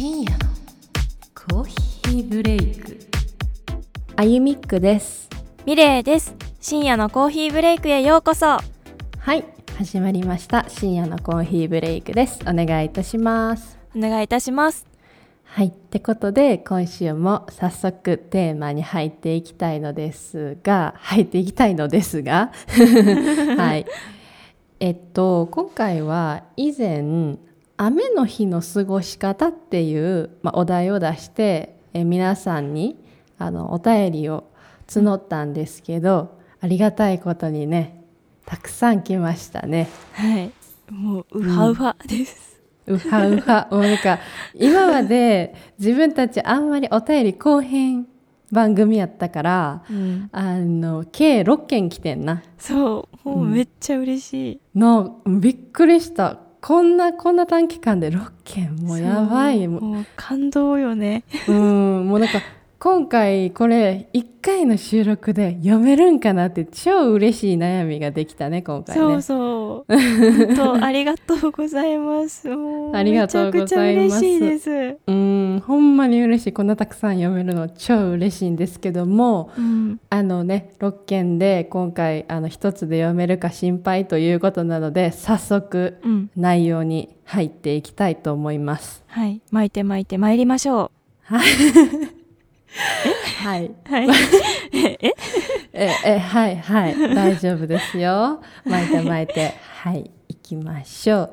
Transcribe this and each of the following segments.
深夜のコーヒーブレイク。あゆみっくです。ミレイです。深夜のコーヒーブレイクへようこそ。はい始まりました。深夜のコーヒーブレイクです。お願いいたします。お願いいたします。はいってことで今週も早速テーマに入っていきたいのですが入っていきたいのですが はい。えっと今回は以前雨の日の過ごし方っていう、まあ、お題を出してえ皆さんにあのお便りを募ったんですけどありがたいことにねたくさん来ましたね。はい。もうウハウハです、うはうはもうなんか今まで自分たちあんまりお便り後編番組やったからうん、あの計6件来てんな。そう。もうめっちゃ嬉しい、のびっくりしたこんなこんな短期間で6件もうやばい。もそう感動よね。ううん。もうなんか今回これ1回の収録で読めるんかなって超嬉しい悩みができたね今回ね。そうそう。本当ありがとうございます。ありがとうございます。めちゃくちゃ嬉しいです。うんほんまに嬉しい。こんなたくさん読めるの超嬉しいんですけどもうん。あのね6件で今回あの1つで読めるか心配ということなので早速うん。内容に入っていきたいと思います。はい。巻いて巻いて参りましょはい、うはいええええはい はい大丈夫ですよ。巻いて巻いてはい行きましょう。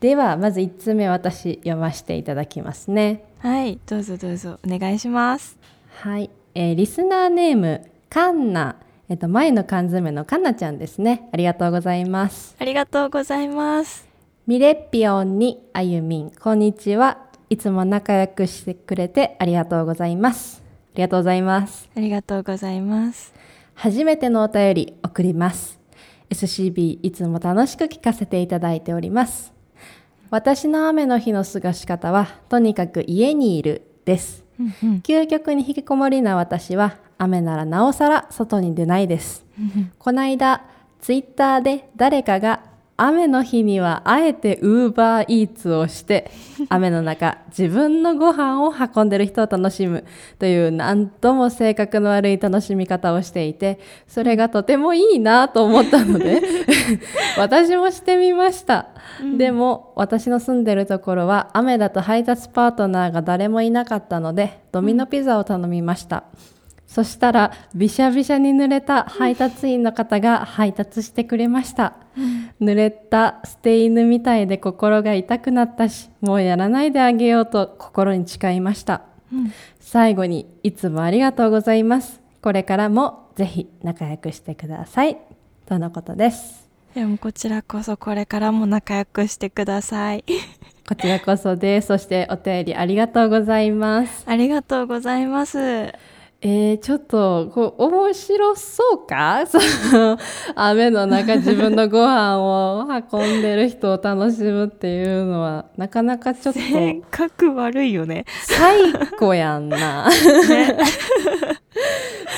ではまず1つ目私読ませていただきますね。はいどうぞどうぞお願いしますはい、えーリスナーネームカンナえっと前の缶詰のカンナちゃんですね。ありがとうございます。ありがとうございますミレッピオンにあゆみん、こんにちは。いつも仲良くしてくれてありがとうございます。ありがとうございます。ありがとうございます初めてのお便り送ります。SCB いつも楽しく聞かせていただいております。私の雨の日の過ごし方は、とにかく家にいるです。うんうん究極に引きこもりな私は、雨ならなおさら外に出ないです。こないだ、ツイッターで誰かが雨の日にはあえてウーバーイーツをして、雨の中、自分のご飯を運んでる人を楽しむというなんとも性格の悪い楽しみ方をしていて、それがとてもいいなと思ったので、私もしてみました。でも、私の住んでるところは雨だと配達パートナーが誰もいなかったので、ドミノピザを頼みました。そしたら、びしゃびしゃに濡れた配達員の方が配達してくれました。濡れた捨て犬みたいで心が痛くなったし、もうやらないであげようと心に誓いました。最後に、いつもありがとうございます。これからもぜひ仲良くしてください。とのことです。でもこちらこそこれからも仲良くしてくださいこちらこそです。そしてお便りありがとうございます。ありがとうございますえー、ちょっと、こう、面白そうか？その、雨の中自分のご飯を運んでる人を楽しむっていうのは、なかなかちょっと、性格悪いよね。最高やんな。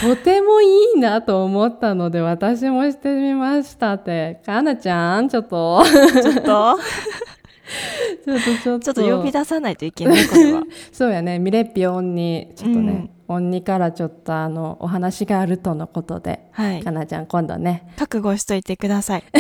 とてもいいなと思ったので、私もしてみましたって。かなちゃん、ちょっと、ちょっと？ちょっと、ちょっと。ちょっと呼び出さないといけないこれは。そうやね、ミレッピオンに、ちょっとね、うんオンにからちょっとあの、お話があるとのことで、はい。かなちゃん今度ね。覚悟しといてください。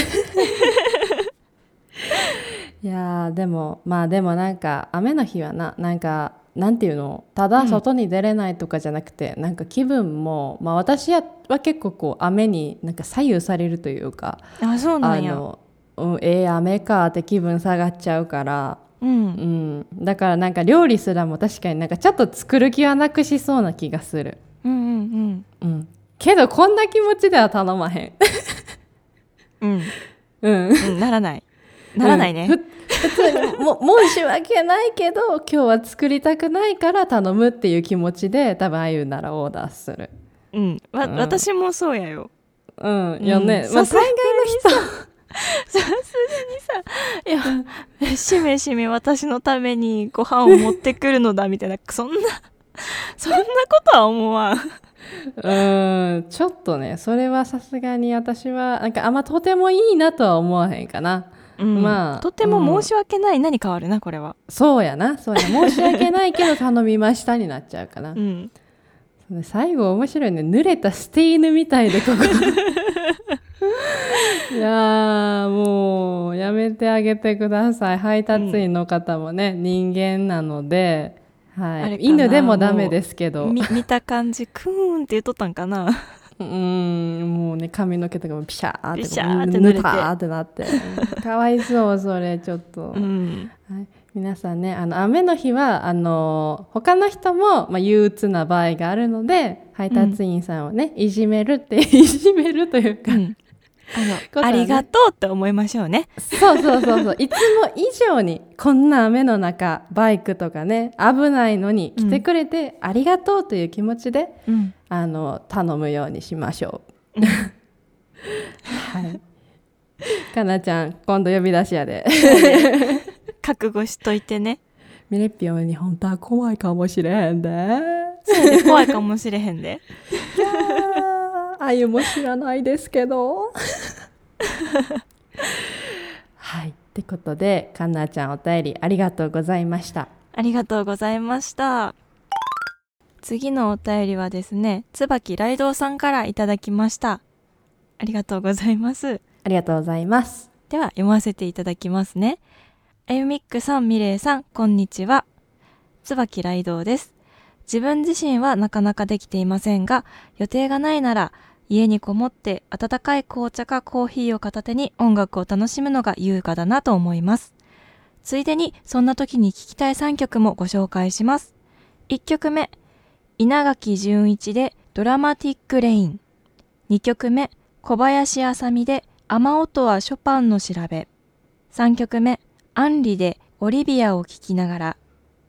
いやー、でも、まあでもなんか、雨の日はな、なんか、なんていうの、ただ外に出れないとかじゃなくて、なんか気分も、まあ私は結構こう、雨になんか左右されるというか、あそうなあんや。の、うん、ええ雨かって気分下がっちゃうから、うんうん、だからなんか料理すらも確かになんかちょっと作る気はなくしそうな気がする。うんうんうん。けどこんな気持ちでは頼まへん。うんうんうん。うんならないならないね、うんふ普通にも申し訳ないけど今日は作りたくないから頼むっていう気持ちで多分ああいうならオーダーする。うん、わうん私もそうやようん。よね。うんまあ大さすが概の人。さすがにさいやしめしめ私のためにご飯を持ってくるのだみたいなそんなそんなことは思わん。うん。ちょっとね、それはさすがに私はなんかあんまとてもいいなとは思わへんかな。うん。まあとても申し訳ない何変わるなこれは。そうやなそうや 申し訳ないけど頼みましたになっちゃうかな、うん。最後面白いね濡れた捨て犬みたいでここ いやーもうやめてあげてください。配達員の方もね、人間なので、はい、犬でもダメですけど。み見た感じクーンって言っとったんかな。うーんもうね髪の毛とかもピシャーってピシャーって濡れて。ぬたーってなって。かわいそうそれちょっと、うん。はい、皆さんねあの雨の日はあの他の人も、まあ、憂鬱な場合があるので配達員さんをね、いじめるっていじめるというか、うんあのね。ありがとうって思いましょうね。そうそうそうそう。いつも以上にこんな雨の中バイクとかね危ないのに来てくれてありがとうという気持ちで、うん。あの頼むようにしましょう。はい。かなちゃん今度呼び出しやで。覚悟しといてね。ミレッピオに本当は怖いかもしれへんで。怖いかもしれへんであゆも知らないですけど。はい。ってことでかなちゃんお便りありがとうございました。ありがとうございました次のお便りはですね椿ライドウさんからいただきましたありがとうございますありがとうございます。では読ませていただきますねあゆみっくさんみれいさんこんにちは椿ライドウです自分自身はなかなかできていませんが予定がないなら家にこもって温かい紅茶かコーヒーを片手に音楽を楽しむのが優雅だなと思います。ついでにそんな時に聴きたい3曲もご紹介します。1曲目稲垣潤一でドラマティックレイン。2曲目小林あさみで雨音はショパンの調べ。3曲目アンリでオリビアを聴きながら。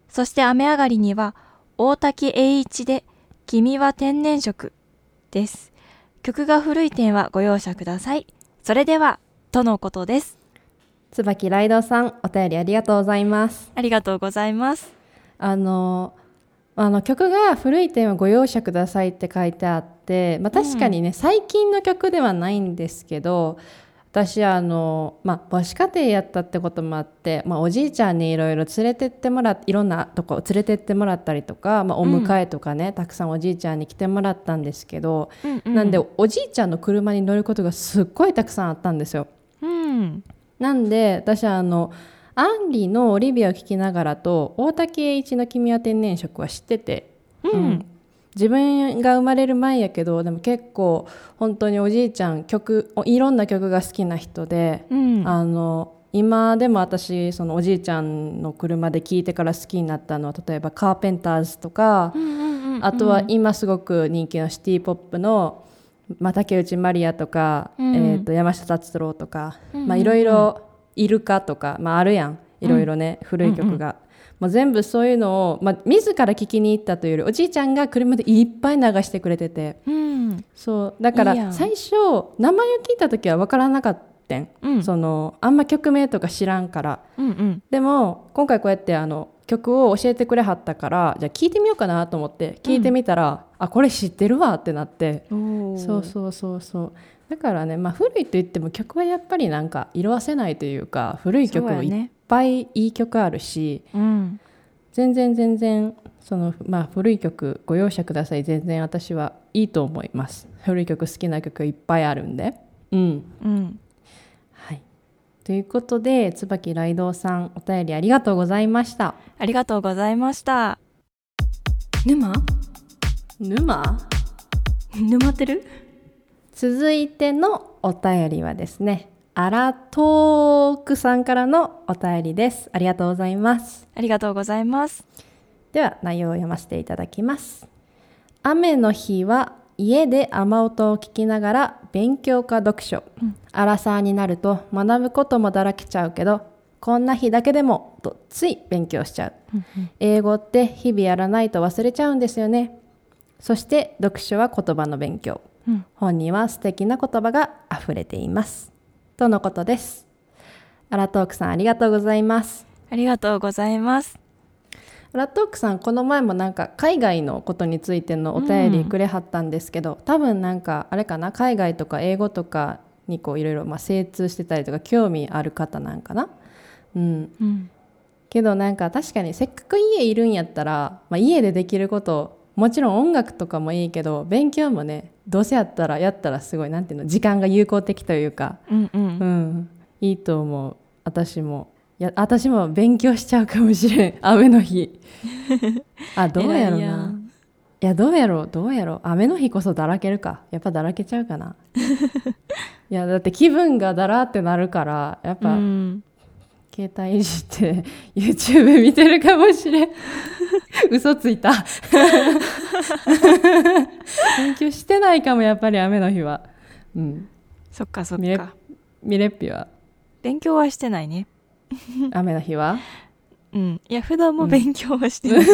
そして雨上がりには大滝栄一で君は天然色です。曲が古い点はご容赦ください。それではとのことです。椿ライドさんお便りありがとうございます。ありがとうございます。あのあの曲が古い点はご容赦くださいって書いてあって、まあ、確かにね、最近の曲ではないんですけど私あの、まあ、母子家庭やったってこともあって、まあ、おじいちゃんにいろいろ連れてってもらっいろんなとこ連れてってもらったりとか、まあ、お迎えとかね、たくさんおじいちゃんに来てもらったんですけど、なんでおじいちゃんの車に乗ることがすっごいたくさんあったんですよ。うん。なんで私はあのアンリの「オリビア」を聴きながらと大竹栄一の「君は天然色」は知ってて、うん自分が生まれる前やけどでも結構本当におじいちゃん曲いろんな曲が好きな人で、うん。あの今でも私そのおじいちゃんの車で聴いてから好きになったのは例えばカーペンターズとか、うんうんうんあとは今すごく人気のシティ・ポップの、まあ、竹内まりやとか、うん。えー、と山下達郎とか、いろいろイルカとか、まあ、あるやん。いろいろね、古い曲が。もう全部そういうのを、まあ、自ら聴きに行ったというよりおじいちゃんが車でいっぱい流してくれてて。うん。そう。だから最初名前を聞いた時は分からなかったん、うん。そのあんま曲名とか知らんから。うんうん。でも今回こうやってあの曲を教えてくれはったからじゃあ聞いてみようかなと思って聞いてみたら、あこれ知ってるわってなって。そうそうそうそう。だからね、まあ、古いと言っても曲はやっぱりなんか色あせないというか古い曲もいっぱいいい曲あるし、うん全然全然その、まあ、古い曲ご容赦ください。全然私はいいと思います。古い曲好きな曲いっぱいあるんで。うん。うん。はい。ということで椿ライドウさんお便りありがとうございました。ありがとうございました。沼？沼？沼ってる？続いてのお便りはですねアラトークさんからのお便りです。ありがとうございます。ありがとうございます。では内容を読ませていただきます。雨の日は家で雨音を聞きながら勉強か読書、アラサーになると学ぶこともだらけちゃうけどこんな日だけでもとつい勉強しちゃう、英語って日々やらないと忘れちゃうんですよね。そして読書は言葉の勉強、うん。本には素敵な言葉があふれていますとのことです。アラトークさんありがとうございます。ありがとうございます。ラットークさんこの前もなんか海外のことについてのお便りくれはったんですけど、多分なんかあれかな海外とか英語とかにこういろいろまあ精通してたりとか興味ある方なんかな。うん、うん。けどなんか確かにせっかく家いるんやったら、まあ、家でできることもちろん音楽とかもいいけど勉強もねどうせやったらやったらすごいなんていうの時間が有効的というか、うんうん。うん、いいと思う。私もいや私も勉強しちゃうかもしれん。雨の日。あどうやろうな。ん。いやどうやろうどうやろう。雨の日こそだらけるか。やっぱだらけちゃうかな。いやだって気分がだらってなるからやっうぱ、ん携帯いじって YouTube 見てるかもしれん。嘘ついた。勉強してないかもやっぱり雨の日は。うん。そっかそっか。ミレッピは。勉強はしてないね。雨の日は？うん。いや普段も勉強はしてない、わ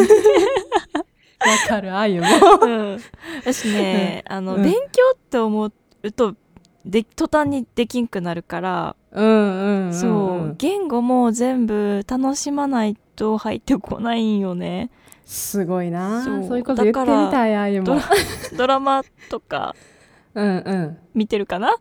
かるあゆも。うん、私ね、あの、うん。勉強って思うとで途端にできんくなるから、うんうんうんそう言語も全部楽しまないと入ってこないんよね。すごいな。そそうういうこと言ってみたいあゆもドラドラマとかうんうん。見てるかな？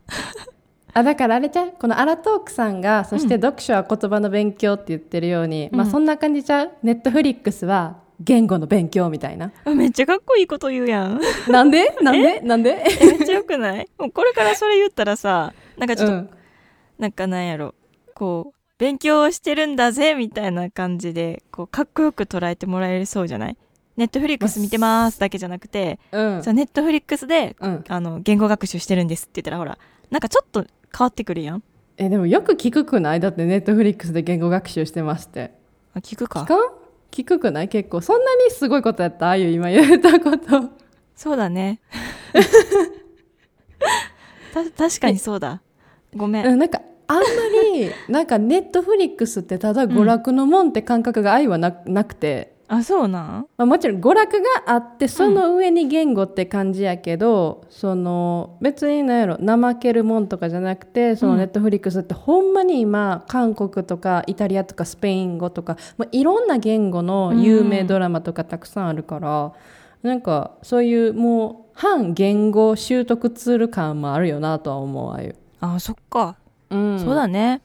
あだからあれじゃう？このアラトークさんがそして読書は言葉の勉強って言ってるように、うん。まあそんな感じちゃう？ネットフリックスは言語の勉強みたいな。めっちゃかっこいいこと言うやん。なんで？なんで？なんで？えめっちゃよくない？もうこれからそれ言ったらさなんかちょっと、うん。なんかなんやろ。こう勉強してるんだぜみたいな感じでこうかっこよく捉えてもらえそうじゃない？Netflix見てますだけじゃなくて、うん。じゃあネットフリックスでうん、あの言語学習してるんですって言ったらほらなんかちょっと変わってくるやん。えでもよく聞くくない？だって Netflixで言語学習してますって。あ聞くか。聞かん？聞くくない？結構そんなにすごいことやった？ああいう今言ったこと。そうだね。た確かにそうだ。ごめんなんかあんまりなんか Netflixってただ娯楽のもんって感覚がアイはななくて、あそうなん？まあ、もちろん娯楽があってその上に言語って感じやけど、その別に何やろ怠けるもんとかじゃなくてそのうん。ネットフリックスってほんまに今韓国とかイタリアとかスペイン語とか、まあ、いろんな言語の有名ドラマとかたくさんあるから、なんかそういうもう反言語習得ツール感もあるよなとは思うああいう。あそっか、うん、そうだね。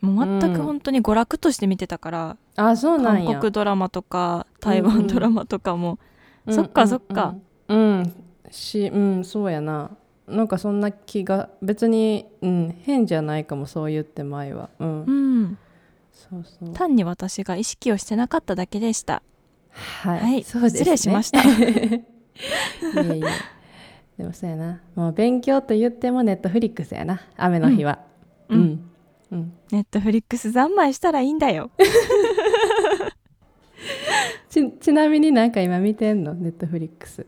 もう全うん。く本当に娯楽として見てたから、あそうなんや。韓国ドラマとか台湾ドラマとかも、うんそっかそっか。うん、うんしうんそうやな。なんかそんな気が別に、うん、変じゃないかもそう言って前は。うん、うん。そうそう。単に私が意識をしてなかっただけでした。はい、はい。そうですね。失礼しました。いえいえ。でもそうやな。もう勉強と言ってもネットフリックスやな。雨の日は。うん。うん、うん。ネットフリックス三昧したらいいんだよ ちちなみになんか今見てんの？ネットフリックス。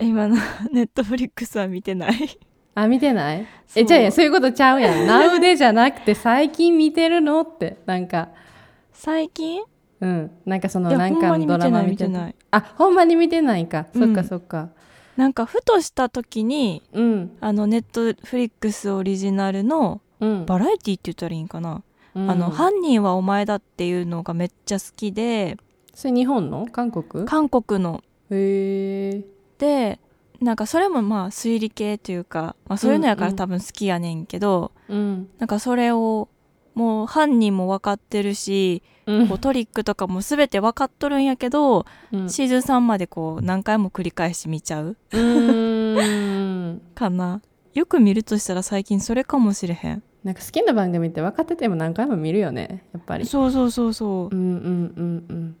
今の ネットフリックスは見てない。あ見てない？えじゃあいやそういうことちゃうやん。Now でじゃなくて最近見てるのってなんか。最近？うん、なんかそのなんかのドラマ見てない。見あほんまに見てないか、うん。そっかそっか。なんかふとした時にうん。あのネットフリックスオリジナルのうん。バラエティって言ったらいいんかな、うん。あの犯人はお前だっていうのがめっちゃ好きでそれ日本の？韓国？韓国の。へえでなんかそれもまあ推理系というか、まあ、そういうのやかうんうん。ら多分好きやねんけど、うん。なんかそれをもう犯人も分かってるし、うん。こうトリックとかも全て分かっとるんやけど、うん。シーズン3までこう何回も繰り返し見ちゃう。かな。よく見るとしたら最近それかもしれへん。なんか好きな番組って分かってても何回も見るよねやっぱり。そうそうそうそう。うんうんうんうん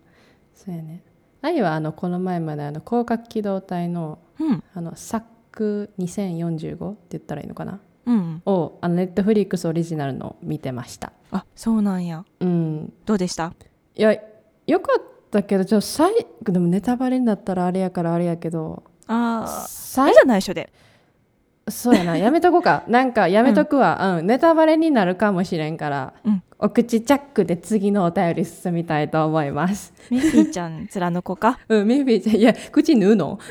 そうやね。あゆはあのこの前まであの広角機動隊のうん。あのサック2045って言ったらいいのかな？うんをあのネットフリックスオリジナルの見てました。あそうなんや。うん。どうでした？いやよかったけどちょっと最でもネタバレになったらあれやからあれやけどあー。あ最れじゃないしょで。そうやな。やめとこうか。なんかやめとくわ、うんネタバレになるかもしれんから、うんお口チャックで次のお便り進みたいと思います。ミッフィーちゃん面の子か？うんミッフィーちゃん。いや口縫うの？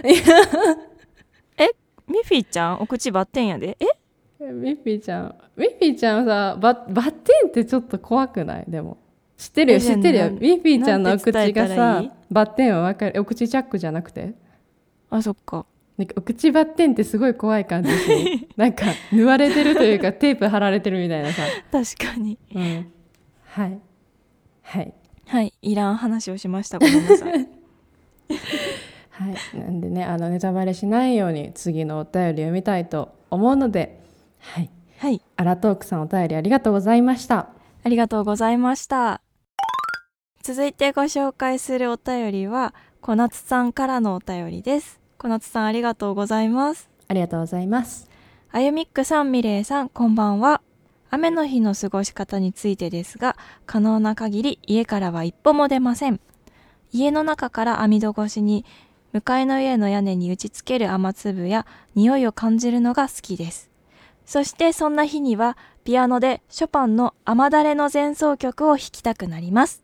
ミッフィーちゃん？お口バッテンやで？え？ミッフィーちゃん。ミッフィーちゃんさババッテンってちょっと怖くない？でも。知ってるよ知ってるよ。ミッフィーちゃんのお口がたらいい？さバッテンは分かる。お口チャックじゃなくて？あそっか。なんかお口バッテンってすごい怖い感じし なんか縫われてるというかテープ貼られてるみたいなさ、確かに。うん、はい。はい。はい。いらん話をしました。ごめんなさい。はい。なんでねあのネタバレしないように次のお便り読みたいと思うのではい。はい。アラトークさんお便りありがとうございました。ありがとうございました。続いてご紹介するお便りは小夏さんからのお便りです。小夏さんありがとうございます。ありがとうございます。あゆみっくさんみれいさんこんばんは雨の日の過ごし方についてですが可能な限り家からは一歩も出ません。家の中から網戸越しに向かいの家の屋根に打ちつける雨粒や匂いを感じるのが好きです。そしてそんな日にはピアノでショパンの雨だれの前奏曲を弾きたくなります。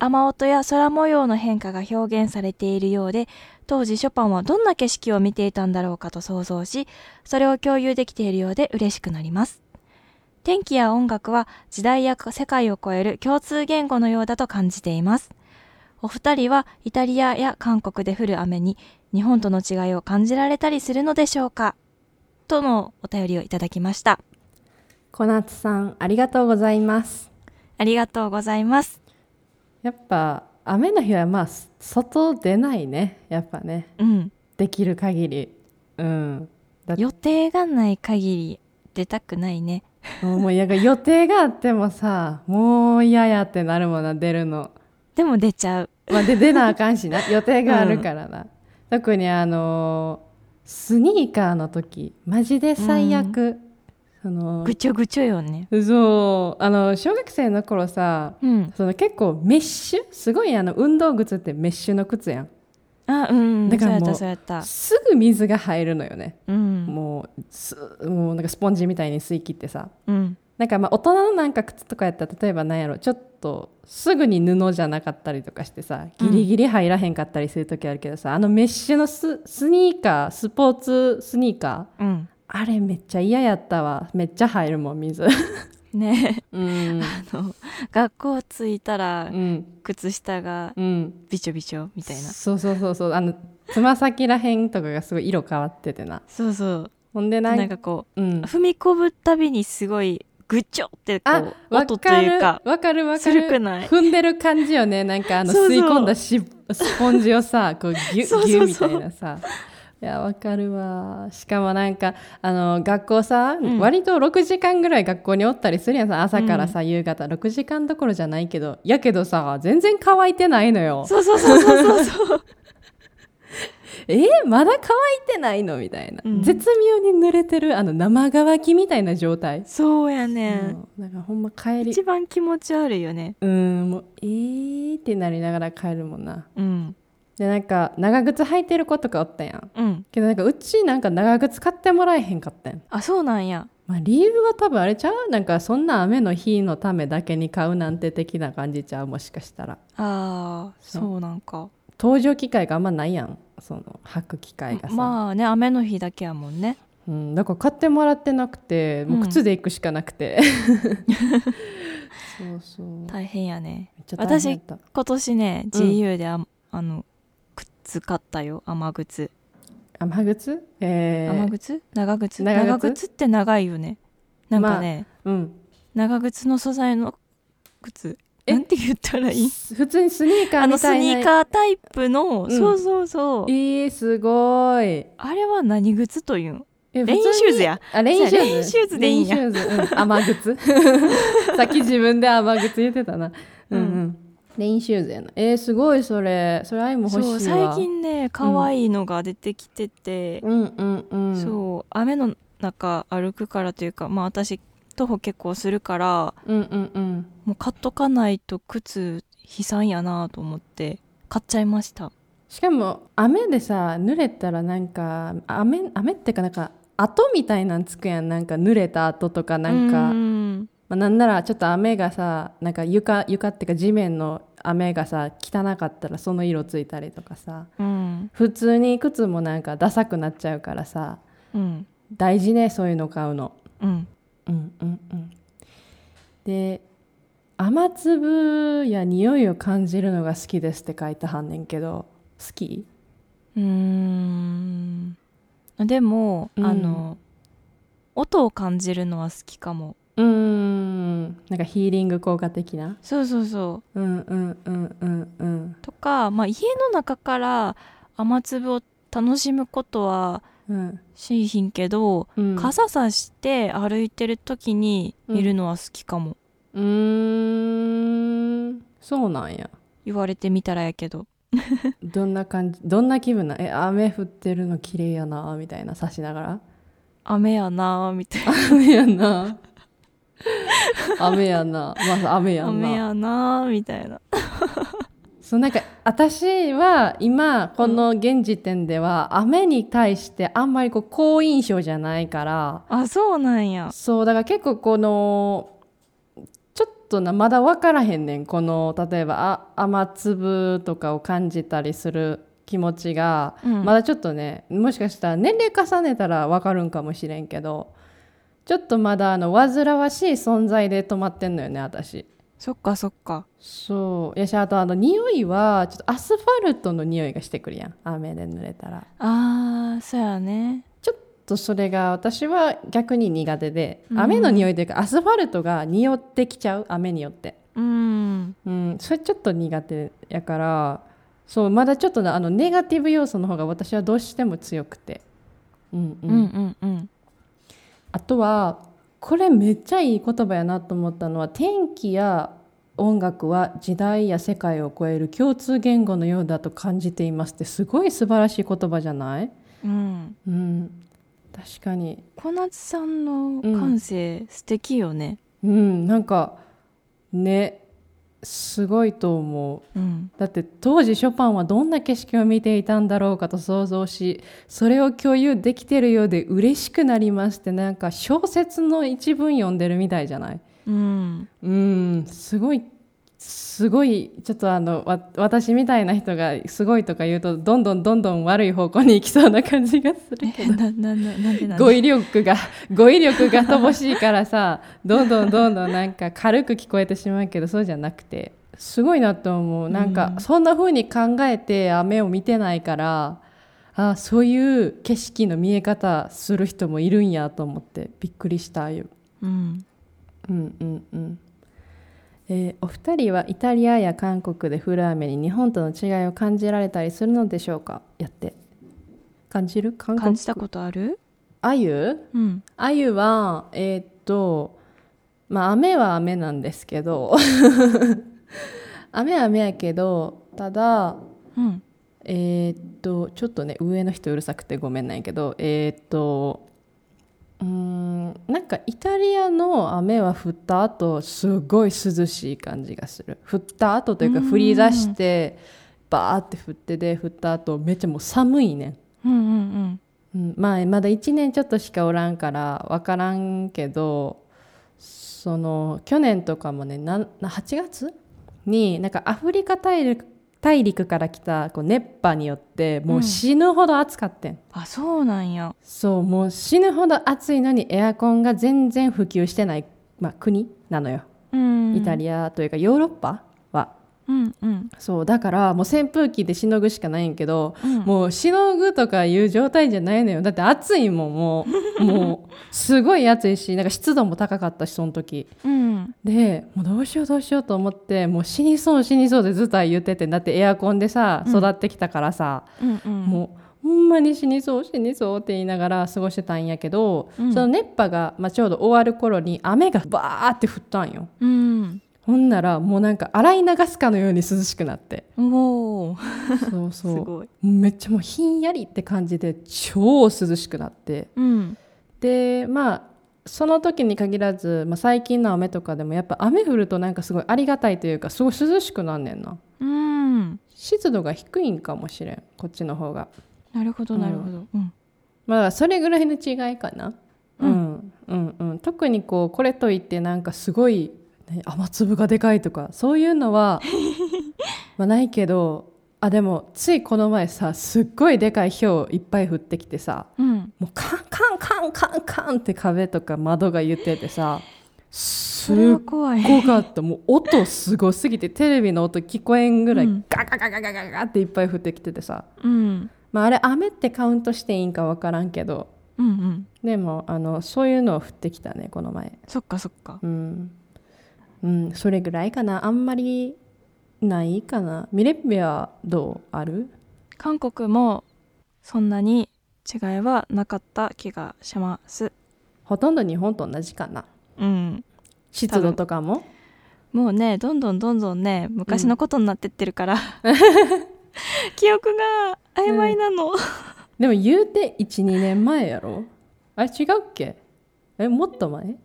雨音や空模様の変化が表現されているようで当時ショパンはどんな景色を見ていたんだろうかと想像しそれを共有できているようで嬉しくなります。天気や音楽は時代や世界を超える共通言語のようだと感じています。お二人はイタリアや韓国で降る雨に日本との違いを感じられたりするのでしょうか？とのお便りをいただきました。小夏さんありがとうございます。ありがとうございます。やっぱ雨の日はまあ外出ないね。やっぱね。うん。できる限り。うん。予定がない限り出たくないねもうやが予定があってもさもう嫌やってなるもんな出るの。でも出ちゃう。まあで出なあかんしな。予定があるからな、特にあのスニーカーの時マジで最悪、そのぐちょぐちょよね。そう。あの小学生の頃さうん。その結構メッシュ？すごいあの運動靴ってメッシュの靴やんあうん。だからもうすぐ水が入るのよね。たうん。もうすもうなんかスポンジみたいに吸い切ってさ。うん。なんかまあ大人のなんか靴とかやったら例えばなんやろ。ちょっとすぐに布じゃなかったりとかしてさギリギリ入らへんかったりする時あるけどさ、あのメッシュのススニーカースポーツスニーカーうん。あれめっちゃ嫌やったわ。めっちゃ入るもん水 ね。うん。あの学校着いたらうん。靴下がうん。びちょびちょみたいな。そうそうそうそう。あのつま先らへんとかがすごい色変わっててな。そうそう。ほんでななんんかこううん。踏み込むたびにすごいぐちょってこあうわ音とかるいうかわかるわかする踏んでる感じよね。なんかあの吸い込んだしスポンジをさこうギュそうそうそう。ギュみたいなさいやわかるわ。しかもなんかあの学校さ、ん。割と6時間ぐらい学校におったりするやんさ。朝からさ、夕方。6時間どころじゃないけど。やけどさ全然乾いてないのよ。そうそうそうそうそうそう。えーまだ乾いてないの？みたいな、うん。絶妙に濡れてるあの生乾きみたいな状態、そうやねう。んなんかほんま帰り。一番気持ち悪いよね。うんもうえーってなりながら帰るもんな。うんでなんか長靴履いてる子とかおったやん。うん。けどなんかうちなんか長靴買ってもらえへんかったん、あそうなんや。まあ、理由は多分あれちゃう？なんかそんな雨の日のためだけに買うなんて的な感じちゃうもしかしたら。あーそうなんか。登場機会があんまないやん。その履く機会がさ、まあね雨の日だけやもんね。うん、だから買ってもらってなくてもう靴で行くしかなくて、そうそう。大変やね。ちゃ大変やった。今年ねうん GU であ,、あの靴買ったよ雨靴。雨靴？えー、雨靴？長靴？長靴？長靴って長いよね。なんかね、うん。長靴の素材の靴。え？なんて言ったらいい？普通にスニーカーあのスみたいな。ニーカータイプの、ん。そうそうそう。えー、すごい。あれは何靴というんえレインシューズや。あレインシューズ。レインシューズ。でいいん。やレインシューズ、うん、雨靴。さっき自分で雨靴言ってたな。うんうん、うんレインシューズやなえー、すごいそれ。それアイも欲しいわ。そう最近ね可愛いのが出てきてて、うん。うんうん。そう雨の中歩くからというかまあ私徒歩結構するからうんうんうん。もう買っとかないと靴悲惨やなと思って買っちゃいました。しかも雨でさ濡れたらなんか雨雨ってかなんか跡みたいなんつくやん。なんか濡れた跡とかなんか、うんまあ、なんならちょっと雨がさなんか床床っていうか地面の雨がさ汚かったらその色ついたりとかさうん。普通に靴もなんかダサくなっちゃうからさうん。大事ねそういうの買うの。うん。うんうんうん。で雨粒や匂いを感じるのが好きですって書いてはんねんけど好き？うーん。でも、うん。あの音を感じるのは好きかも。うーんなんかヒーリング効果的な。そうそうそう。うんうんうんうんうん。とか、まあ、家の中から雨粒を楽しむことはうんしいひんけど、うん。傘さして歩いてる時に見るのは好きかも、うーん。そうなんや。言われてみたらやけど。どんな感じどんな気分なえ雨降ってるの綺麗やなみたいな刺しながら。雨やなーみたいな。雨やな 雨やな。まあ雨やんな。雨やなーみたいな。そうなんか私は今この現時点では雨に対してあんまりこう好印象じゃないから。あそうなんや。そうだから結構このちょっとなまだ分からへんねん。この例えばあ雨粒とかを感じたりする気持ちが、うん。まだちょっとねもしかしたら年齢重ねたら分かるんかもしれんけどちょっとまだあの煩わしい存在で止まってんのよね私。そっかそっか。そう。やしあとあの匂いはちょっとアスファルトの匂いがしてくるやん。雨で濡れたら。あーそうやね。ちょっとそれが私は逆に苦手でうん。雨の匂いというかアスファルトが匂ってきちゃう雨によって。うん。うん。それちょっと苦手やからそうまだちょっとなあのネガティブ要素の方が私はどうしても強くて。うんうん、うんうんうんあとはこれめっちゃいい言葉やなと思ったのは天気や音楽は時代や世界を超える共通言語のようだと感じていますってすごい素晴らしい言葉じゃない？うん。うん。確かに。小夏さんの感性、素敵よね。うん。なんかねすごいと思う。うん。だって当時ショパンはどんな景色を見ていたんだろうかと想像しそれを共有できてるようで嬉しくなりますってなんか小説の一文読んでるみたいじゃない？うん。うん。すごいすごいちょっとあのわ私みたいな人がすごいとか言うとどんどんどんどん悪い方向に行きそうな感じがするけえななななんでなん語で彙力が語彙力が乏しいからさどんどんどんどんなんか軽く聞こえてしまうけどそうじゃなくてすごいなと思う。なんかうん。そんな風に考えて雨を見てないからあそういう景色の見え方する人もいるんやと思ってびっくりしたよ。うん。うんうんうんえーお二人はイタリアや韓国で降る雨に日本との違いを感じられたりするのでしょうか？やって。感じる？韓国？感じたことある？あゆ？うん。あゆはえーっとまあ雨は雨なんですけど 雨は雨やけどただうん。えーっとちょっとね上の人うるさくてごめんないけどえーっとうーんなんかイタリアの雨は降った後すごい涼しい感じがする。降った後というかうん。降り出してバーって降ってで降った後めっちゃもう寒いね。んうんうん。うん、まあまだ1年ちょっとしかおらんから分からんけどその去年とかもねなな8月になんかアフリカ大陸大陸から来たこう熱波によってもう死ぬほど暑かってん、あそうなんや。そうもう死ぬほど暑いのにエアコンが全然普及してない、まあ、国なのよ。うん。イタリアというかヨーロッパはうんうん。そうだからもう扇風機でしのぐしかないんけど、うん。もうしのぐとかいう状態じゃないのよ。だって暑いもんもう。もうすごい暑いしなんか湿度も高かったしその時。うん。でもうどうしようどうしようと思ってもう死にそう死にそうでずっと言っててだってエアコンでさうん。育ってきたからさ、うんうん。もうほんまに死にそう死にそうって言いながら過ごしてたんやけど、うん。その熱波が、まあ、ちょうど終わる頃に雨がバーって降ったんよ。うんほんならもうなんか洗い流すかのように涼しくなって。おおそうそう。すごいめっちゃもうひんやりって感じで超涼しくなって。うん。でまあその時に限らず、まあ、最近の雨とかでもやっぱ雨降るとなんかすごいありがたいというかすごい涼しくなんねんな。うん。湿度が低いんかもしれんこっちの方が。なるほどなるほど。うん。まあそれぐらいの違いかな、うん、うんうん。特にこうこれといってなんかすごい、ね、雨粒がでかいとかそういうのは まあないけどあでもついこの前さすっごいでかい氷いっぱい降ってきてさうん。もうカンカンカンカンカンって壁とか窓が言っててさすっは怖い。ごかった。もう音すごすぎてテレビの音聞こえんぐらいうん。ガガガガガガガっていっぱい降ってきててさ。うん。まああれ雨ってカウントしていいんかわからんけどうんうん。でもあのそういうのを降ってきたねこの前。そっかそっか。うん、うん、それぐらいかな。あんまりないかな。ミレッペはどうある？韓国もそんなに違いはなかった気がします。ほとんど日本と同じかな。うん。湿度とかも？もうねどんどんどんどんね昔のことになってってるから、記憶が曖昧なの、でも言うて12年前やろ？あれ違うっけ？えもっと前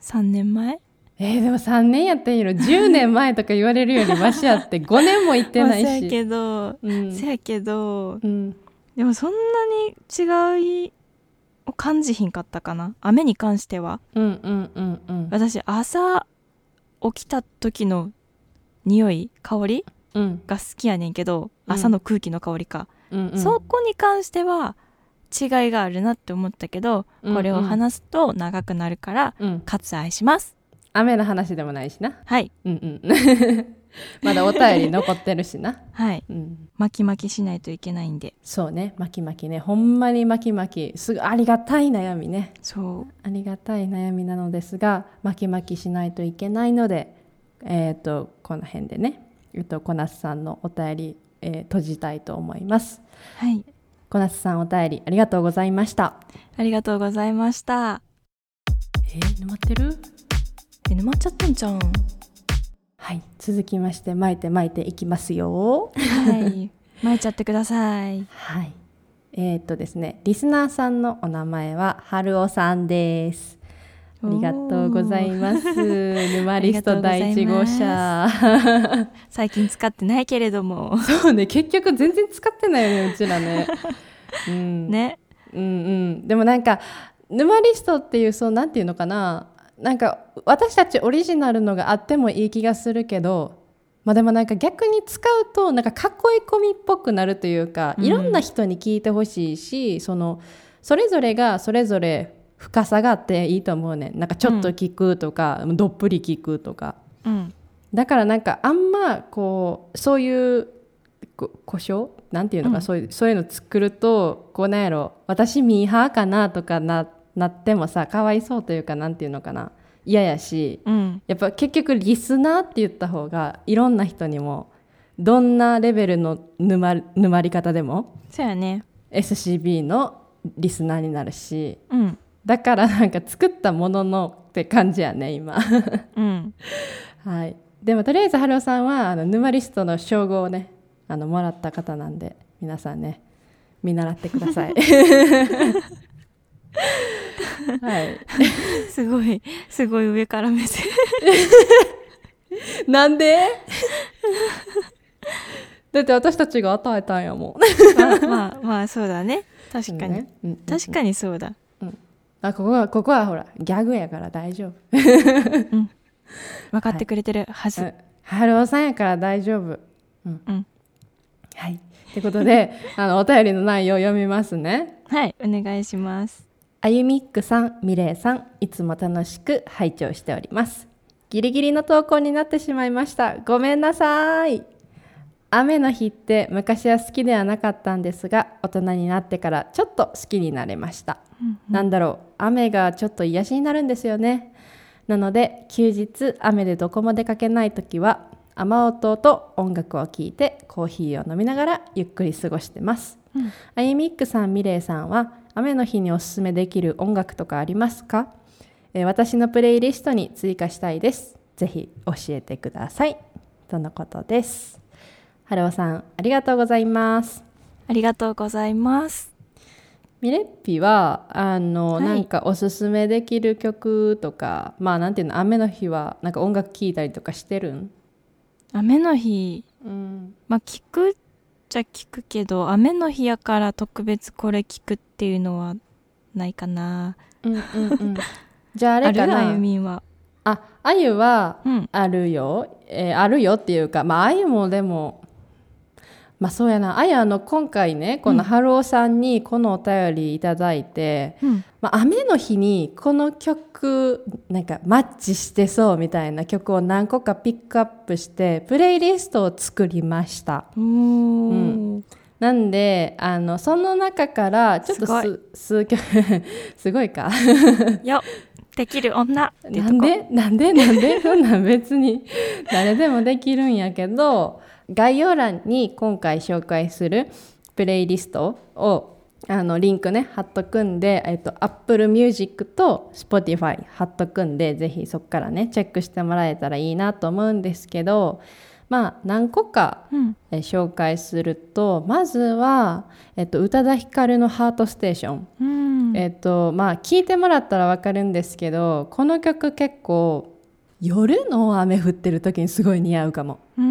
？3年前？えーでも3年やってんやろ。10年前とか言われるよりマシやって。5年も行ってないまあせやしけど、うん。せやけどうん。でもそんなに違いを感じひんかったかな。雨に関しては。うんうんうんうん。私朝起きた時の匂い香りうん。が好きやねんけどうん。朝の空気の香りか、うんうん。そこに関しては違いがあるなって思ったけど、これを話すと長くなるからうん。割愛します雨の話でもないしな。はい。うんうん。まだお便り残ってるしな。はい。うん。巻き巻きしないといけないんで。そうね。巻き巻きね。ほんまに巻き巻き。すぐありがたい悩みね。そう。ありがたい悩みなのですが巻き巻きしないといけないのでえっ、とこの辺でね。えっと小夏さんのお便り、えー閉じたいと思います。はい。小夏さんお便りありがとうございました。ありがとうございました。えー、沼ってる？え沼っちゃったんじゃんはい続きまして巻いて巻いていきますよはい巻いちゃってくださいはいえっ、とですねリスナーさんのお名前は春尾さんですありがとうございます。沼リスト第1号車。最近使ってないけれどもそうね、結局全然使ってないよね、うちらね。うん、ねうんうん。でもなんか、沼リストっていう、そう、なんていうのかな。なんか、私たちオリジナルのがあってもいい気がするけど、まあでもなんか逆に使うと、なんか囲い込みっぽくなるというか、うんいろんな人に聞いてほしいし、その、それぞれがそれぞれ深さがあっていいと思うね。なんかちょっと聞くとか、どっぷり聞くとか。うんだからなんかあんまこうそういうこ故障？なんていうのか、うんそういうそういうの作るとこうなんやろ私ミーハーかなとかななってもさかわいそうというかなんていうのかな。嫌やしうん。やっぱ結局リスナーって言った方がいろんな人にもどんなレベルの沼沼り方でもそうやね。SCB のリスナーになるしうん。だからなんか作ったもののって感じやね今。うん。はい、でもとりあえず春尾さんはあの沼リストの称号をねあのもらった方なんで皆さんね見習ってください。はい、すごいすごい上から目線。なんで？だって私たちが与えたんやもん。まあまあまあそうだね。確かに、ね。うんうん確かにそうだ。あここはここはほらギャグやから大丈夫。分かってくれてるはず、うん春尾さんやから大丈夫。うん。うん。はい。ってことであのお便りの内容を読みますね。はいお願いしますあゆみっくさん、みれいさん、いつも楽しく拝聴しております。ギリギリの投稿になってしまいました。ごめんなさい。雨の日って昔は好きではなかったんですが、大人になってからちょっと好きになれました。なんだろう、雨がちょっと癒しになるんですよね。なので、休日雨でどこも出かけないときは、雨音と音楽を聴いてコーヒーを飲みながらゆっくり過ごしてます。うんあゆみっくさん、みれいさんは雨の日におすすめできる音楽とかありますか、えー私のプレイリストに追加したいです。ぜひ教えてください。とのことです。はるおさん、ありがとうございます。ありがとうございますミレッピはあの、はいなんかおすすめできる曲とかまあなんていうの？雨の日はなんか音楽聴いたりとかしてるん、雨の日うん、まあ聞くじゃ聞くけど雨の日やから特別これ聞くっていうのはないかな。うんうんうん。じゃあああれかるあゆは。ああゆはうん。あるよ、えーあるよっていうかまああゆもでもまあそうやな。あゆあの今回ねこの春尾さんにこのお便りいただいて、うん。まあ、雨の日にこの曲なんかマッチしてそうみたいな曲を何個かピックアップしてプレイリストを作りました。おー。なんであのその中からちょっと数曲 すごいか？よできる女。なんで？なんで？なんで？そんなん別に誰でもできるんやけど概要欄に今回紹介するプレイリストをあのリンクね貼っとくんで、えっと、Apple Music と Spotify 貼っとくんでぜひそこからねチェックしてもらえたらいいなと思うんですけどまあ何個かうん。えー紹介するとまずは、えっと、宇多田ヒカルの「ハートステーション」うん。えっとまあ聞いてもらったら分かるんですけどこの曲結構夜の雨降ってる時にすごい似合うかも。うんうん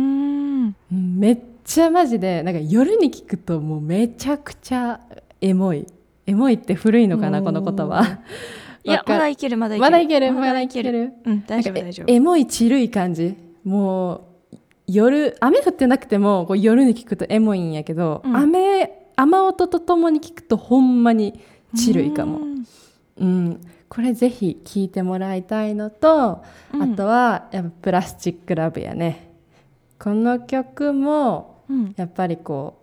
めっちゃマジでなんか夜に聞くともうめちゃくちゃエモい。エモいって古いのかなこの言葉。いやまだいけるまだいける。まだいけるまだいける。うん大丈夫大丈夫。エモいちるい感じ。もう夜雨降ってなくてもこう夜に聞くとエモいんやけど、うん。雨雨音とともに聞くとほんまにちるいかも。うん。うん、これぜひ聞いてもらいたいのと、うん。あとはやっぱプラスチックラブやねこの曲もうん。やっぱりこ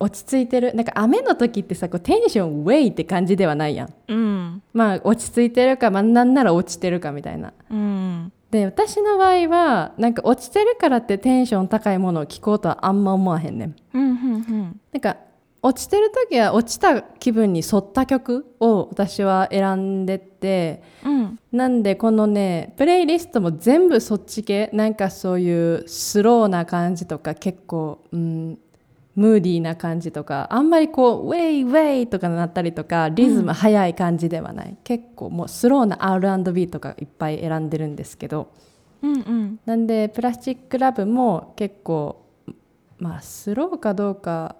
う落ち着いてる。なんか雨の時ってさこうテンションウェイって感じではないやん。うん。まあ落ち着いてるか、まあ、なんなら落ちてるかみたいな。うん。で私の場合はなんか落ちてるからってテンション高いものを聴こうとはあんま思わへんねんうんうん。なんか落ちてる時は落ちた気分に沿った曲を私は選んでってうん。なんでこのねプレイリストも全部そっち系なんかそういうスローな感じとか結構、うん、ムーディーな感じとかあんまりこうウェイウェイとかなったりとかリズム速い感じではない、結構もうスローな R&B とかいっぱい選んでるんですけど。うんうん。なんでプラスチックラブも結構まあスローかどうか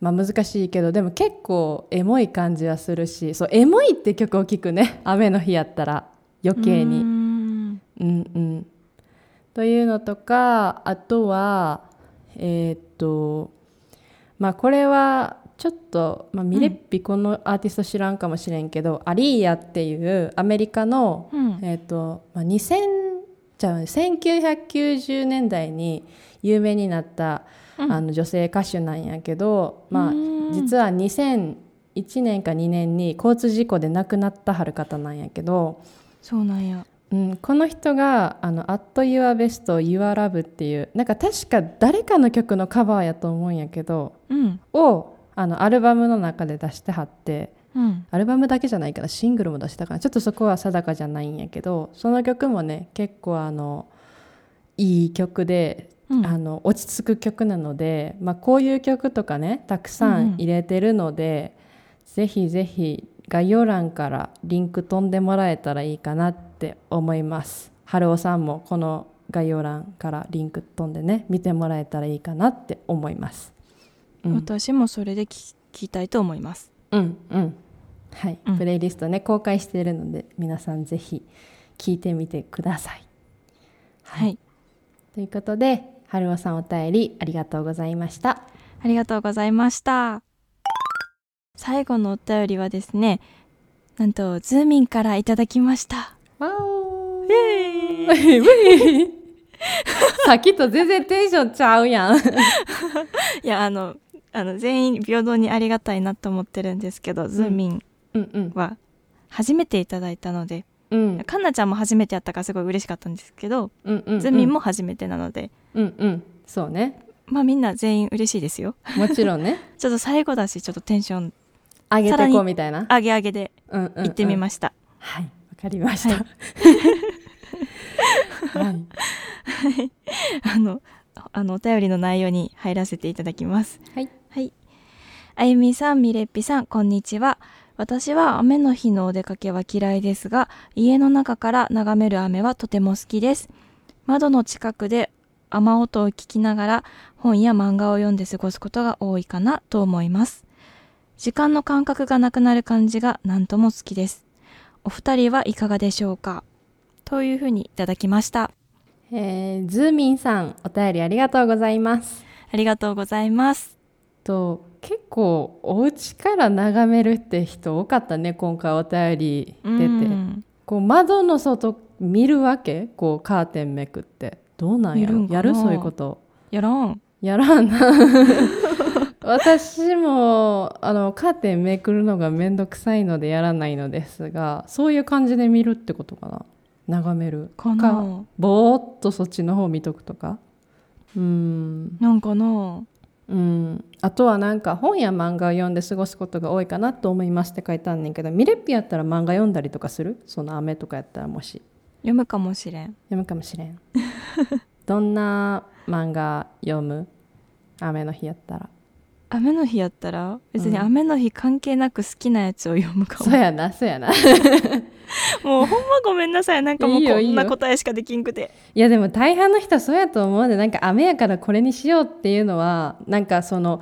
まあ難しいけどでも結構エモい感じはするしそうエモいって曲を聴くね 雨の日やったら余計に。うん。うんうん、というのとかあとはえーっとまあこれはちょっと、まあ、ミレッピこのアーティスト知らんかもしれんけど、アリーヤっていうアメリカの、うん。えーっとまあ、2000じゃあ1990年代に有名になった、うんあの女性歌手なんやけど、まあうん実は2001年か2年に交通事故で亡くなったはる方なんやけど、そうなんや。うん、この人が「あの At Your Best Your Love」っていうなんか確か誰かの曲のカバーやと思うんやけどうん。をあのアルバムの中で出してはってうん。アルバムだけじゃないからシングルも出したからちょっとそこは定かじゃないんやけどその曲もね結構あのいい曲で、うん。あの落ち着く曲なので、まあ、こういう曲とかねたくさん入れてるので、ぜひぜひ概要欄からリンク飛んでもらえたらいいかなって思います。春尾さんもこの概要欄からリンク飛んでね見てもらえたらいいかなって思います。うん。私もそれで聞きたいと思います。うんうん。はい、うん。プレイリストね公開しているので皆さんぜひ聞いてみてください。はい。ということで春尾さんお便りありがとうございました。ありがとうございました。最後のお便りはですねなんとズーミンからいただきました。わおイエーイ。さっきと全然テンションちゃうやん。いやあのあの全員平等にありがたいなと思ってるんですけど、ズーミンうんうん。は初めていただいたので、うん。かんなちゃんも初めてやったからすごい嬉しかったんですけど、うんうんズーミンも初めてなので。うんうん。そうね。まあみんな全員嬉しいですよ。もちろんね。ちょっと最後だしちょっとテンション上げてこうみたいな。上げ上げで行ってみました、はい。わかりました。はい。あのあのお便りの内容に入らせていただきます。はい。はい。あゆみさんみれっぴさんこんにちは私は雨の日のお出かけは嫌いですが家の中から眺める雨はとても好きです。窓の近くで雨音を聞きながら本や漫画を読んで過ごすことが多いかなと思います。時間の感覚がなくなる感じが何とも好きです。お二人はいかがでしょうか？というふうにいただきました。えー、ズーミンさんお便りありがとうございます。ありがとうございますと結構お家から眺めるって人多かったね今回お便り出て。うん。こう窓の外見るわけ？こうカーテンめくって。どうなんやろ？やる？そういうこと？やらん。やらん。な 私もあのカーテンめくるのがめんどくさいのでやらないのですがそういう感じで見るってことかな？眺める。かな。ぼーっとそっちの方見とくとか？うん。なんかなうん、あとはなんか本や漫画を読んで過ごすことが多いかなと思いますって書いてあんねんけどミレッピやったら漫画読んだりとかする？その雨とかやったらもし。読むかもしれん。読むかもしれん。どんな漫画読む？雨の日やったら雨の日やったら別にうん。雨の日関係なく好きなやつを読むかも、そうやなそうやな。もうほんまごめんなさい。なんかもうこんな答えしかできんくて。いやでも大半の人はそうやと思うでなんか雨やからこれにしようっていうのはなんかその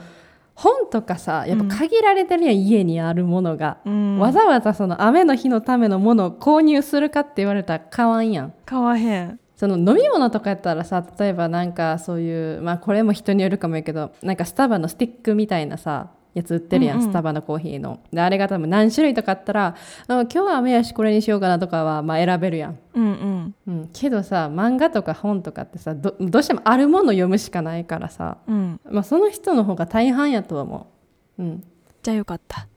本とかさやっぱ限られてるやん、家にあるものが、うん。わざわざその雨の日のためのものを購入するかって言われたら買わんやん。買わへんその飲み物とかやったらさ例えばなんかそういうまあこれも人によるかもやけどなんかスタバのスティックみたいなさやつ売ってるやん、うんうん。スタバのコーヒーの。であれが多分何種類とかあったらあ今日は雨やしこれにしようかなとかはまあ選べるやん、うんうん。うん、けどさ漫画とか本とかってさどどうしてもあるもの読むしかないからさ、うん。まあ、その人の方が大半やと思う、うん、じゃあよかった。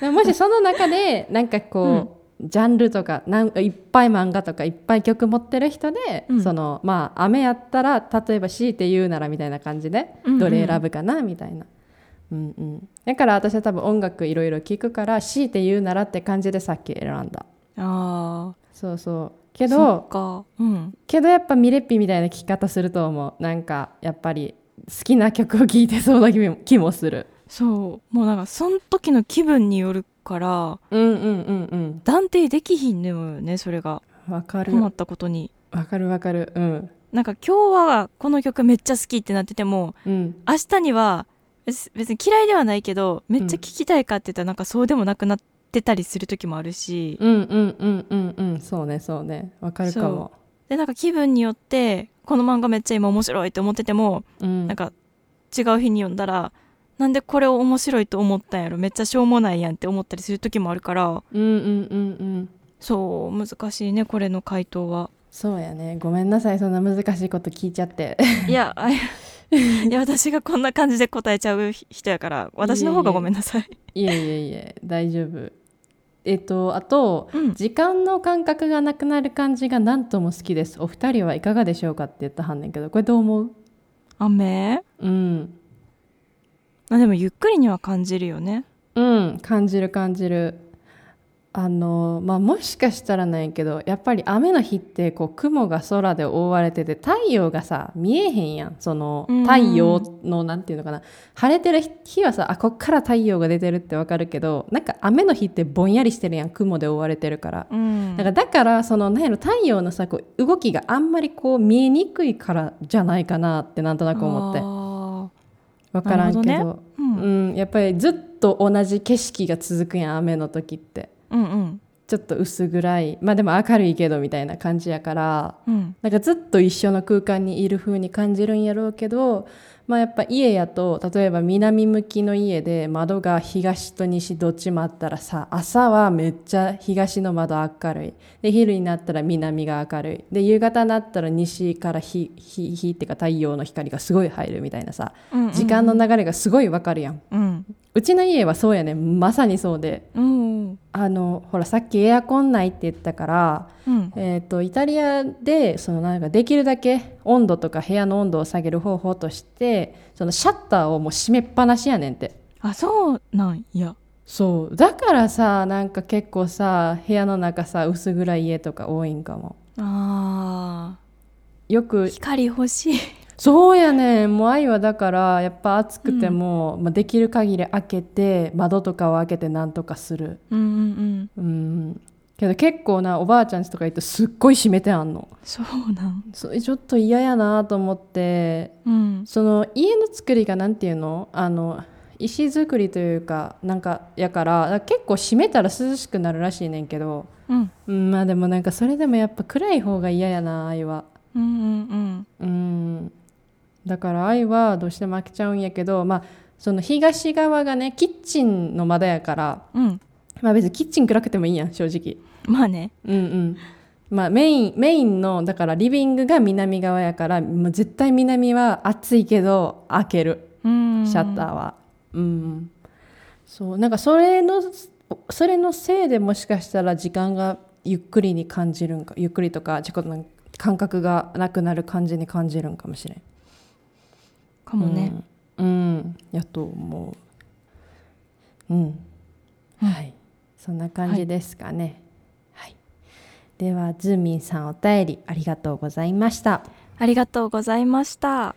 でももしその中でなんかこう、ジャンルとかなんいっぱい漫画とかいっぱい曲持ってる人で、うん。そのまあ雨やったら例えば強いて言うならみたいな感じで、うんうん。どれ選ぶかなみたいな、うんうん、だから私は多分音楽いろいろ聴くから強いて言うならって感じでさっき選んだ。あそうそう。けけどか。うん。けどやっぱミレッピみたいな聴き方すると思う。なんかやっぱり好きな曲を聴いてそうな気も気もする。そう。もうなんかその時の気分によるからうんうんうん断定できひんのよねそれが。うんわかる。困ったことに。わかるわかる。うん。なんか今日はこの曲めっちゃ好きってなっててもうん。明日には別別に嫌いではないけどめっちゃ聴きたいかって言ったらなんかそうでもなくなってたりする時もあるし、うんうんうんうんうん。そうねそうね。わかるかも。でなんか気分によってこの漫画めっちゃ今面白いって思ってても、うん。なんか違う日に読んだらなんでこれを面白いと思ったんやろ。めっちゃしょうもないやんって思ったりする時もあるから。うんうんうんうん。そう難しいねこれの回答は。そうやね。ごめんなさい。そんな難しいこと聞いちゃって。いや あいや私がこんな感じで答えちゃう人やから私の方がごめんなさい。いえいえいえ大丈夫。えっとあとうん。時間の感覚がなくなる感じが何とも好きです。お二人はいかがでしょうかって言ったはんねんけどこれどう思う？雨うんあでもゆっくりには感じるよね。うん感じる感じる。あのまあもしかしたらないけどやっぱり雨の日ってこう雲が空で覆われてて太陽がさ見えへんやん。そのうん。太陽のなんていうのかな。晴れてる日はさあこっから太陽が出てるってわかるけどなんか雨の日ってぼんやりしてるやん雲で覆われてるから。うん。だからだからそのなんやろ太陽のさこう動きがあんまりこう見えにくいからじゃないかなってなんとなく思ってあわからんけど。なるほどーうん。うん、やっぱりずっと同じ景色が続くやん雨の時って。うんうん。ちょっと薄暗い。まあでも明るいけどみたいな感じやから。うん。なんかずっと一緒の空間にいる風に感じるんやろうけどまあやっぱ家やと例えば南向きの家で窓が東と西どっちもあったらさ朝はめっちゃ東の窓明るい。で昼になったら南が明るい。で夕方になったら西から日日日っていうか太陽の光がすごい入るみたいなさうんうん。時間の流れがすごいわかるやん。うんうちの家はそうやねまさにそうで。うん。あのほらさっきエアコンないって言ったから、うん。えー、とイタリアでそのなんかできるだけ温度とか部屋の温度を下げる方法としてそのシャッターをもう閉めっぱなしやねんって。あそうなんや。そう。だからさなんか結構さ部屋の中さ薄暗い家とか多いんかも。あー。よく光欲しいそうやね。んもう愛はだからやっぱ暑くても、まあ、できる限り開けて窓とかを開けてなんとかする。うんうんうん。うん。けど結構なおばあちゃんちとか行ってすっごい閉めてあんの。そうなん。それちょっと嫌やなと思って。うん。その家の作りがなんていうの？あの石造りというかなんかやから結構閉めたら涼しくなるらしいねんけど、うん。うん、まあでもなんかそれでもやっぱ暗い方が嫌やな愛は。うんうん。うんだから愛はどうしても開けちゃうんやけどまあその東側がねキッチンの窓やからうん。うんまあ別にキッチン暗くてもいいやん正直。まあね。うんうん。まあメインメインのだからリビングが南側やからもう絶対南は暑いけど開ける。うん。シャッターは、うん。そうなんかそれのそれのせいでもしかしたら時間がゆっくりに感じるんかゆっくりとか自己の感覚がなくなる感じに感じるんかもしれんかもね、うん、うん。やと思う。うん、はい。そんな感じですかね。はい、ではズーミンさんお便りありがとうございました。ありがとうございました。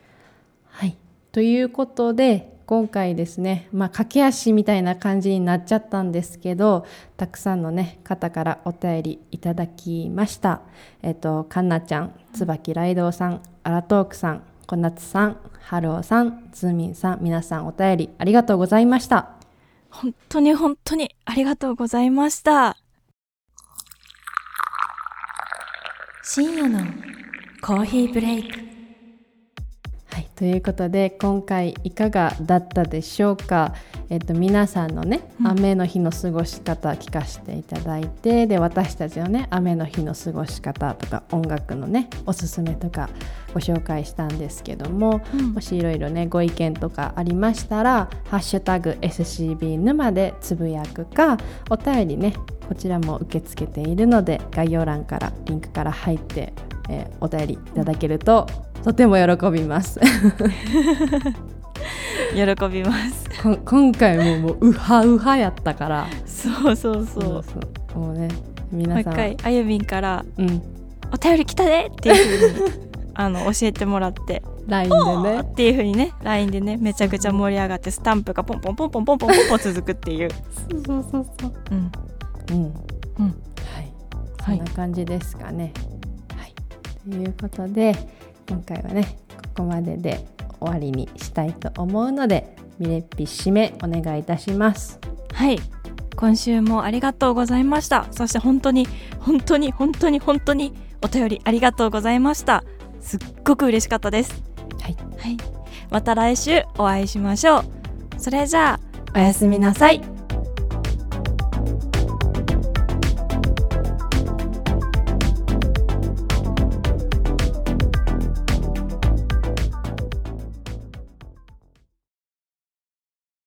はい。ということで今回ですね、まあ、駆け足みたいな感じになっちゃったんですけどたくさんの、ね、方からお便りいただきました。えっと、かんなちゃん、椿ライドウさん、アラトークさん、小夏さん、春尾さん、ズーミンさん、皆さんお便りありがとうございました。本当に本当にありがとうございました深夜のコーヒーブレイクはい、ということで今回いかがだったでしょうか、えっと、皆さんのねうん。雨の日の過ごし方聞かせていただいて、で私たちのね雨の日の過ごし方とか音楽のねおすすめとかご紹介したんですけども、うん。もしいろいろねご意見とかありましたら「ハッシュタグ #SCB 沼」でつぶやくかお便りねこちらも受け付けているので概要欄からリンクから入って、えーお便りいただけるととても喜びます。喜びます。こ今回ももうウハウハやったから。そうそうそう。そうもう。ねもう皆さん。一回あゆみんからうん「お便り来たで!」っていうふうにあの教えてもらって。LINE でね。っていうふうにね LINE でねめちゃくちゃ盛り上がってスタンプがポンポンポンポンポンポンポンポン続くっていう、そうそうそうそううん、うんうんはいそはいんな感じですかねはい、ということで今回はねここまでで終わりにしたいと思うのでミレッピ締めお願いいたします。はい。今週もありがとうございました。そして本当に本当に本当に本当にお便りありがとうございました。すっごく嬉しかったです。はい。はい。また来週お会いしましょう。それじゃあおやすみなさい